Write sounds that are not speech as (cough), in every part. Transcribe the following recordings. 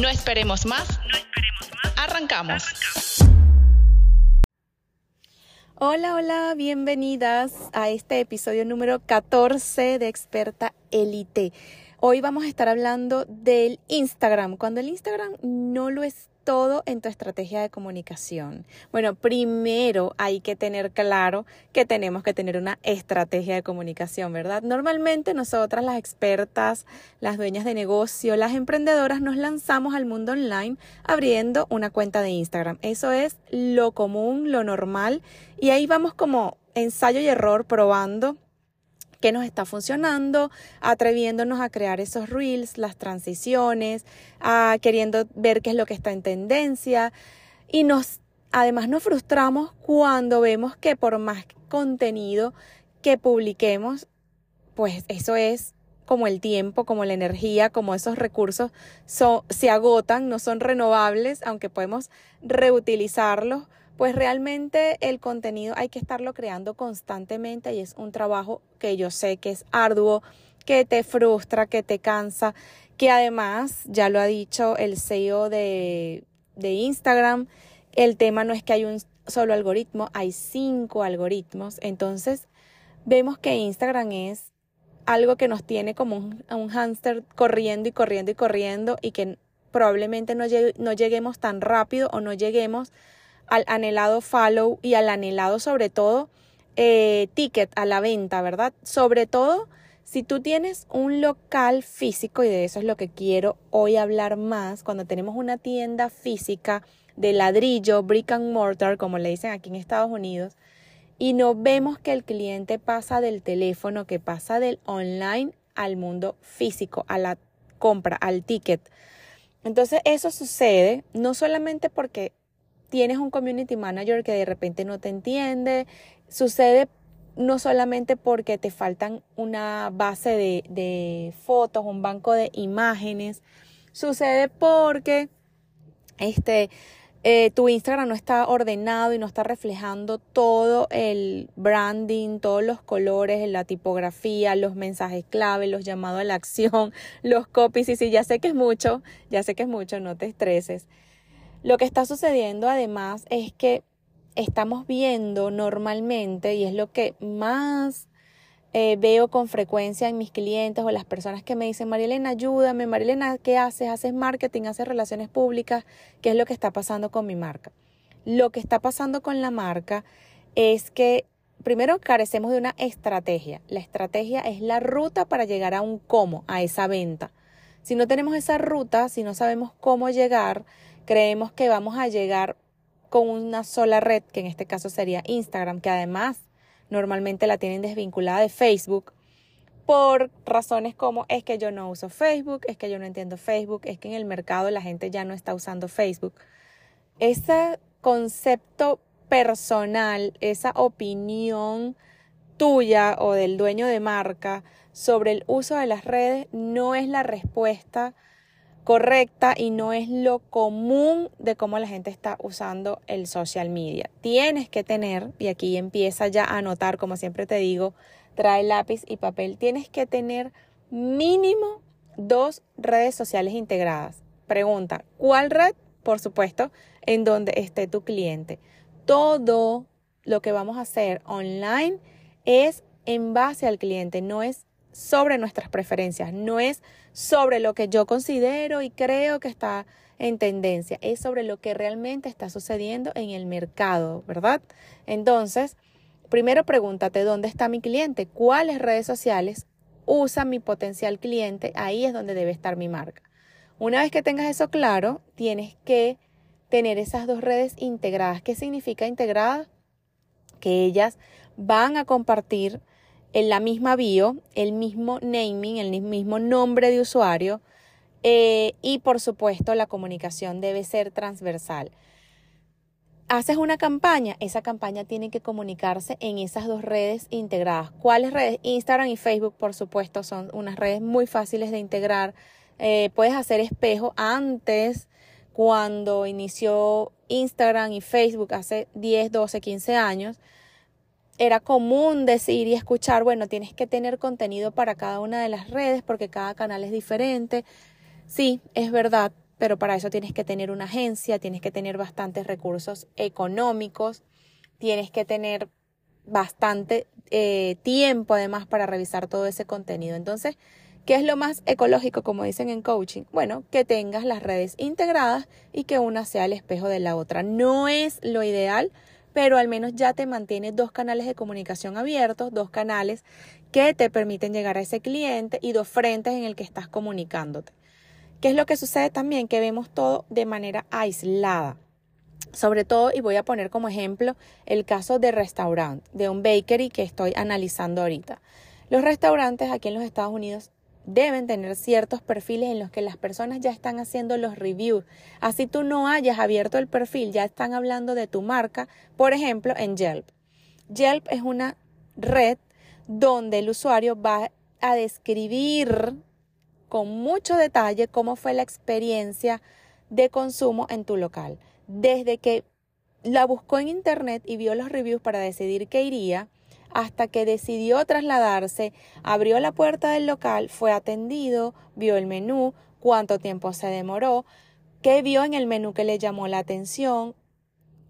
No esperemos más. No esperemos más. Arrancamos. Hola, hola, bienvenidas a este episodio número 14 de Experta Elite. Hoy vamos a estar hablando del Instagram, cuando el Instagram no lo es todo en tu estrategia de comunicación? Bueno, primero hay que tener claro que tenemos que tener una estrategia de comunicación, ¿verdad? Normalmente nosotras las expertas, las dueñas de negocio, las emprendedoras nos lanzamos al mundo online abriendo una cuenta de Instagram. Eso es lo común, lo normal y ahí vamos como ensayo y error probando qué nos está funcionando, atreviéndonos a crear esos reels, las transiciones, a queriendo ver qué es lo que está en tendencia. Y nos además nos frustramos cuando vemos que por más contenido que publiquemos, pues eso es como el tiempo, como la energía, como esos recursos se agotan, no son renovables, aunque podemos reutilizarlos pues realmente el contenido hay que estarlo creando constantemente y es un trabajo que yo sé que es arduo, que te frustra, que te cansa, que además, ya lo ha dicho el CEO de, de Instagram, el tema no es que hay un solo algoritmo, hay cinco algoritmos, entonces vemos que Instagram es algo que nos tiene como un, un hámster corriendo y corriendo y corriendo y que probablemente no, no lleguemos tan rápido o no lleguemos al anhelado follow y al anhelado sobre todo eh, ticket a la venta, ¿verdad? Sobre todo si tú tienes un local físico, y de eso es lo que quiero hoy hablar más, cuando tenemos una tienda física de ladrillo, brick and mortar, como le dicen aquí en Estados Unidos, y no vemos que el cliente pasa del teléfono, que pasa del online al mundo físico, a la compra, al ticket. Entonces eso sucede no solamente porque tienes un community manager que de repente no te entiende, sucede no solamente porque te faltan una base de, de fotos, un banco de imágenes, sucede porque este, eh, tu Instagram no está ordenado y no está reflejando todo el branding, todos los colores, la tipografía, los mensajes clave, los llamados a la acción, (laughs) los copies. Y sí, ya sé que es mucho, ya sé que es mucho, no te estreses. Lo que está sucediendo además es que estamos viendo normalmente, y es lo que más eh, veo con frecuencia en mis clientes o las personas que me dicen, Marielena, ayúdame, Marielena, ¿qué haces? ¿Haces marketing? ¿Haces relaciones públicas? ¿Qué es lo que está pasando con mi marca? Lo que está pasando con la marca es que primero carecemos de una estrategia. La estrategia es la ruta para llegar a un cómo, a esa venta. Si no tenemos esa ruta, si no sabemos cómo llegar, creemos que vamos a llegar con una sola red, que en este caso sería Instagram, que además normalmente la tienen desvinculada de Facebook, por razones como es que yo no uso Facebook, es que yo no entiendo Facebook, es que en el mercado la gente ya no está usando Facebook. Ese concepto personal, esa opinión tuya o del dueño de marca sobre el uso de las redes no es la respuesta correcta y no es lo común de cómo la gente está usando el social media. Tienes que tener, y aquí empieza ya a anotar, como siempre te digo, trae lápiz y papel, tienes que tener mínimo dos redes sociales integradas. Pregunta, ¿cuál red? Por supuesto, en donde esté tu cliente. Todo lo que vamos a hacer online es en base al cliente, no es sobre nuestras preferencias, no es sobre lo que yo considero y creo que está en tendencia, es sobre lo que realmente está sucediendo en el mercado, ¿verdad? Entonces, primero pregúntate, ¿dónde está mi cliente? ¿Cuáles redes sociales usa mi potencial cliente? Ahí es donde debe estar mi marca. Una vez que tengas eso claro, tienes que tener esas dos redes integradas. ¿Qué significa integrada? Que ellas van a compartir en la misma bio, el mismo naming, el mismo nombre de usuario eh, y por supuesto la comunicación debe ser transversal. Haces una campaña, esa campaña tiene que comunicarse en esas dos redes integradas. ¿Cuáles redes? Instagram y Facebook, por supuesto, son unas redes muy fáciles de integrar. Eh, puedes hacer espejo antes, cuando inició Instagram y Facebook hace 10, 12, 15 años era común decir y escuchar, bueno, tienes que tener contenido para cada una de las redes porque cada canal es diferente. Sí, es verdad, pero para eso tienes que tener una agencia, tienes que tener bastantes recursos económicos, tienes que tener bastante eh, tiempo además para revisar todo ese contenido. Entonces, ¿qué es lo más ecológico, como dicen en coaching? Bueno, que tengas las redes integradas y que una sea el espejo de la otra. No es lo ideal pero al menos ya te mantienes dos canales de comunicación abiertos, dos canales que te permiten llegar a ese cliente y dos frentes en el que estás comunicándote. ¿Qué es lo que sucede también? Que vemos todo de manera aislada. Sobre todo, y voy a poner como ejemplo el caso de restaurante, de un bakery que estoy analizando ahorita. Los restaurantes aquí en los Estados Unidos deben tener ciertos perfiles en los que las personas ya están haciendo los reviews. Así tú no hayas abierto el perfil, ya están hablando de tu marca, por ejemplo, en Yelp. Yelp es una red donde el usuario va a describir con mucho detalle cómo fue la experiencia de consumo en tu local. Desde que la buscó en internet y vio los reviews para decidir qué iría, hasta que decidió trasladarse, abrió la puerta del local, fue atendido, vio el menú, cuánto tiempo se demoró, qué vio en el menú que le llamó la atención,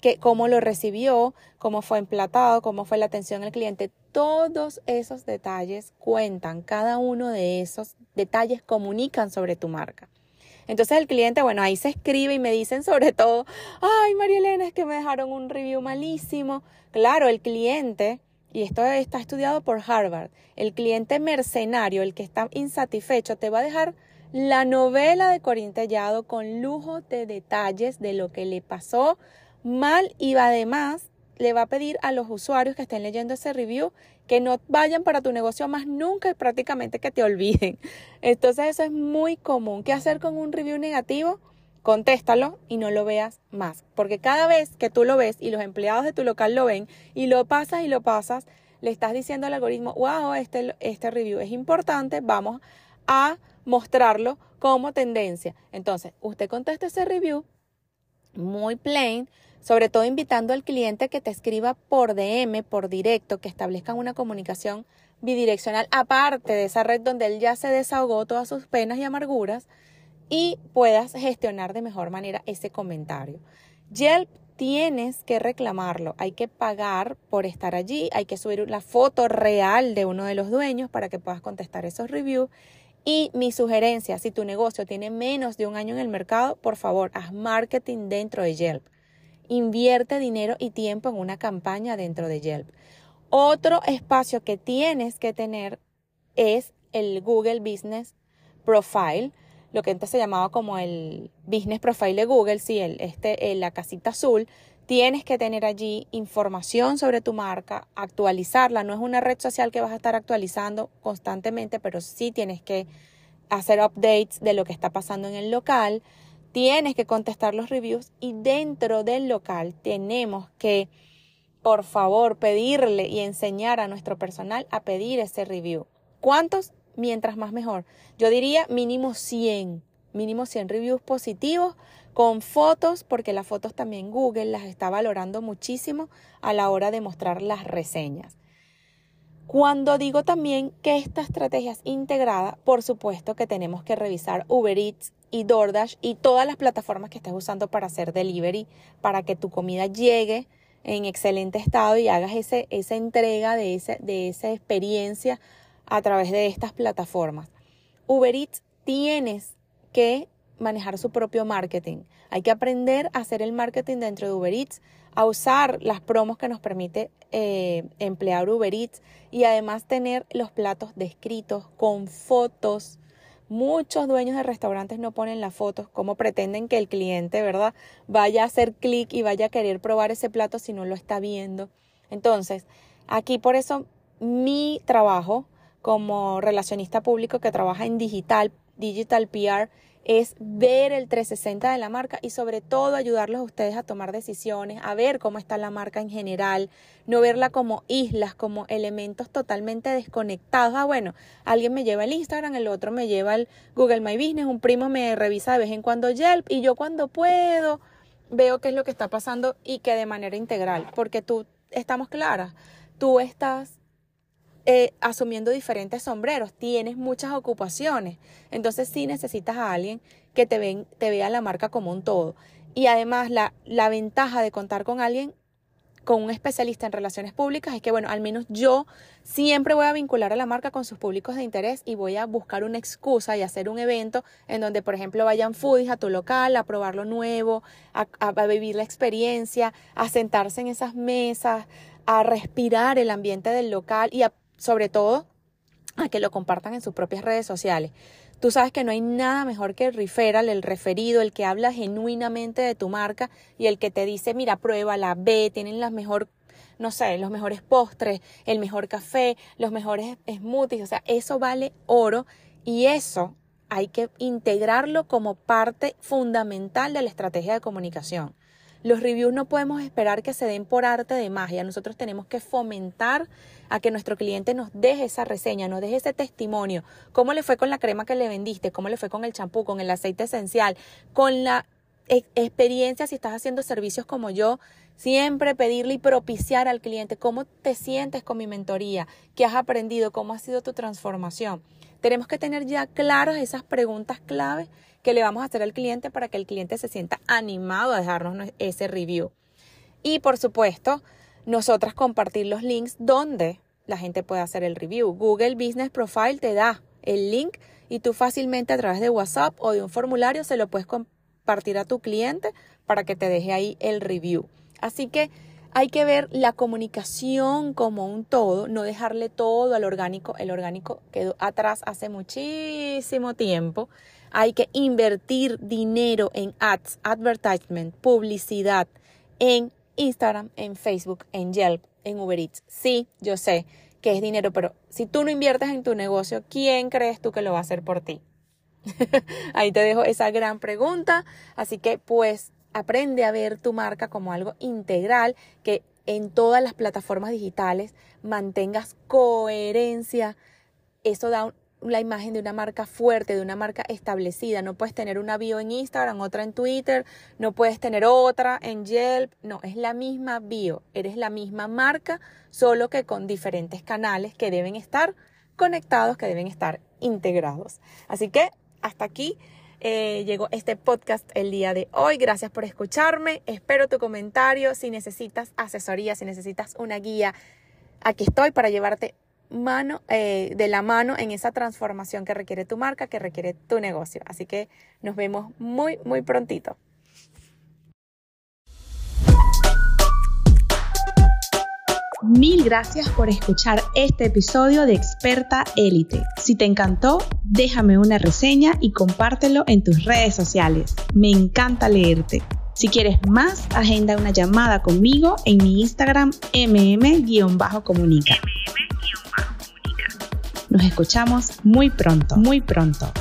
que, cómo lo recibió, cómo fue emplatado, cómo fue la atención al cliente. Todos esos detalles cuentan, cada uno de esos detalles comunican sobre tu marca. Entonces el cliente, bueno, ahí se escribe y me dicen sobre todo, ay María Elena, es que me dejaron un review malísimo. Claro, el cliente y esto está estudiado por Harvard, el cliente mercenario, el que está insatisfecho, te va a dejar la novela de Corintellado con lujo de detalles de lo que le pasó mal y además le va a pedir a los usuarios que estén leyendo ese review que no vayan para tu negocio más nunca y prácticamente que te olviden. Entonces eso es muy común. ¿Qué hacer con un review negativo? Contéstalo y no lo veas más. Porque cada vez que tú lo ves y los empleados de tu local lo ven y lo pasas y lo pasas, le estás diciendo al algoritmo, wow, este, este review es importante, vamos a mostrarlo como tendencia. Entonces, usted contesta ese review muy plain, sobre todo invitando al cliente que te escriba por DM, por directo, que establezcan una comunicación bidireccional aparte de esa red donde él ya se desahogó todas sus penas y amarguras y puedas gestionar de mejor manera ese comentario. Yelp tienes que reclamarlo, hay que pagar por estar allí, hay que subir la foto real de uno de los dueños para que puedas contestar esos reviews. Y mi sugerencia, si tu negocio tiene menos de un año en el mercado, por favor, haz marketing dentro de Yelp. Invierte dinero y tiempo en una campaña dentro de Yelp. Otro espacio que tienes que tener es el Google Business Profile lo que antes se llamaba como el Business Profile de Google, sí, el, este, la casita azul, tienes que tener allí información sobre tu marca, actualizarla. No es una red social que vas a estar actualizando constantemente, pero sí tienes que hacer updates de lo que está pasando en el local. Tienes que contestar los reviews y dentro del local tenemos que, por favor, pedirle y enseñar a nuestro personal a pedir ese review. ¿Cuántos? Mientras más mejor. Yo diría mínimo 100, mínimo 100 reviews positivos con fotos, porque las fotos también Google las está valorando muchísimo a la hora de mostrar las reseñas. Cuando digo también que esta estrategia es integrada, por supuesto que tenemos que revisar Uber Eats y DoorDash y todas las plataformas que estés usando para hacer delivery, para que tu comida llegue en excelente estado y hagas ese, esa entrega de, ese, de esa experiencia a través de estas plataformas. Uber Eats tienes que manejar su propio marketing. Hay que aprender a hacer el marketing dentro de Uber Eats, a usar las promos que nos permite eh, emplear Uber Eats y además tener los platos descritos con fotos. Muchos dueños de restaurantes no ponen las fotos, como pretenden que el cliente, ¿verdad?, vaya a hacer clic y vaya a querer probar ese plato si no lo está viendo. Entonces, aquí por eso mi trabajo como relacionista público que trabaja en digital, digital PR, es ver el 360 de la marca y sobre todo ayudarlos a ustedes a tomar decisiones, a ver cómo está la marca en general, no verla como islas, como elementos totalmente desconectados. Ah, bueno, alguien me lleva el Instagram, el otro me lleva el Google My Business, un primo me revisa de vez en cuando Yelp y yo cuando puedo veo qué es lo que está pasando y que de manera integral, porque tú estamos claras, tú estás eh, asumiendo diferentes sombreros, tienes muchas ocupaciones, entonces sí necesitas a alguien que te, ven, te vea la marca como un todo. Y además la, ventaja de contar con alguien, con un especialista en relaciones públicas, es que, bueno, al menos yo siempre voy a vincular a la marca con sus públicos de interés y voy a buscar una excusa y hacer un evento en donde, por ejemplo, vayan foodies a tu local a probar lo nuevo, a, a vivir la experiencia, a sentarse en esas mesas, a respirar el ambiente del local y a sobre todo a que lo compartan en sus propias redes sociales. Tú sabes que no hay nada mejor que el referral, el referido, el que habla genuinamente de tu marca y el que te dice, mira, prueba la B, tienen las mejor, no sé, los mejores postres, el mejor café, los mejores smoothies, o sea, eso vale oro y eso hay que integrarlo como parte fundamental de la estrategia de comunicación. Los reviews no podemos esperar que se den por arte de magia. Nosotros tenemos que fomentar a que nuestro cliente nos deje esa reseña, nos deje ese testimonio. ¿Cómo le fue con la crema que le vendiste? ¿Cómo le fue con el champú, con el aceite esencial? Con la e-, experiencia si estás haciendo servicios como yo, siempre pedirle y propiciar al cliente cómo te sientes con mi mentoría, qué has aprendido, cómo ha sido tu transformación. Tenemos que tener ya claras esas preguntas claves que le vamos a hacer al cliente para que el cliente se sienta animado a dejarnos ese review. Y por supuesto, nosotras compartir los links donde la gente puede hacer el review. Google Business Profile te da el link y tú fácilmente a través de WhatsApp o de un formulario se lo puedes compartir a tu cliente para que te deje ahí el review. Así que hay que ver la comunicación como un todo, no dejarle todo al orgánico. El orgánico quedó atrás hace muchísimo tiempo. Hay que invertir dinero en ads, advertisement, publicidad, en Instagram, en Facebook, en Yelp, en Uber Eats. Sí, yo sé que es dinero, pero si tú no inviertes en tu negocio, ¿quién crees tú que lo va a hacer por ti? (laughs) Ahí te dejo esa gran pregunta. Así que pues aprende a ver tu marca como algo integral, que en todas las plataformas digitales mantengas coherencia. Eso da la imagen de una marca fuerte, de una marca establecida. No puedes tener una bio en Instagram, otra en Twitter, no puedes tener otra en Yelp. No, es la misma bio. Eres la misma marca, solo que con diferentes canales que deben estar conectados, que deben estar integrados. Así que hasta aquí eh, llegó este podcast el día de hoy. Gracias por escucharme. Espero tu comentario. Si necesitas asesoría, si necesitas una guía, aquí estoy para llevarte mano, eh, de la mano en esa transformación que requiere tu marca, que requiere tu negocio. Así que nos vemos muy, muy prontito. Mil gracias por escuchar este episodio de Experta Élite. Si te encantó, déjame una reseña y compártelo en tus redes sociales. Me encanta leerte. Si quieres más, agenda una llamada conmigo en mi Instagram mm-comunica. Nos escuchamos muy pronto, muy pronto.